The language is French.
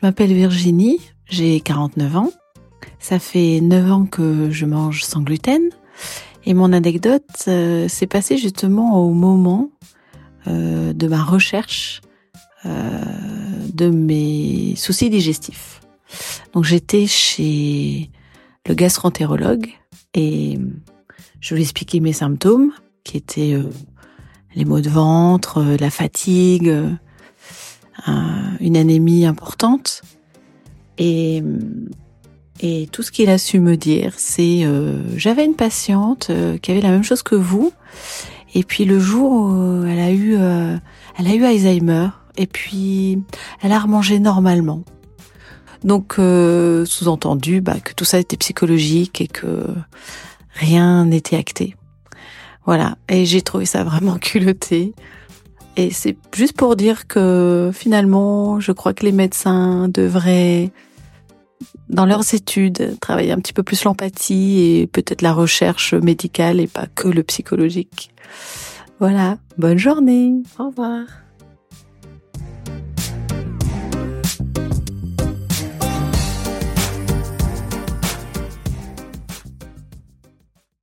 Je m'appelle Virginie, j'ai 49 ans. Ça fait 9 ans que je mange sans gluten. Et mon anecdote euh, s'est passée justement au moment euh, de ma recherche euh, de mes soucis digestifs. Donc j'étais chez le gastroentérologue et je lui expliquais mes symptômes qui étaient les maux de ventre, la fatigue, euh, une anémie importante. Et, et tout ce qu'il a su me dire, c'est j'avais une patiente qui avait la même chose que vous. Et puis le jour où elle a eu, elle a eu Alzheimer. Et puis elle a remangé normalement. Donc sous-entendu bah, que tout ça était psychologique et que rien n'était acté. Voilà, et j'ai trouvé ça vraiment culotté. Et c'est juste pour dire que finalement, je crois que les médecins devraient, dans leurs études, travailler un petit peu plus l'empathie et peut-être la recherche médicale et pas que le psychologique. Voilà, bonne journée, au revoir.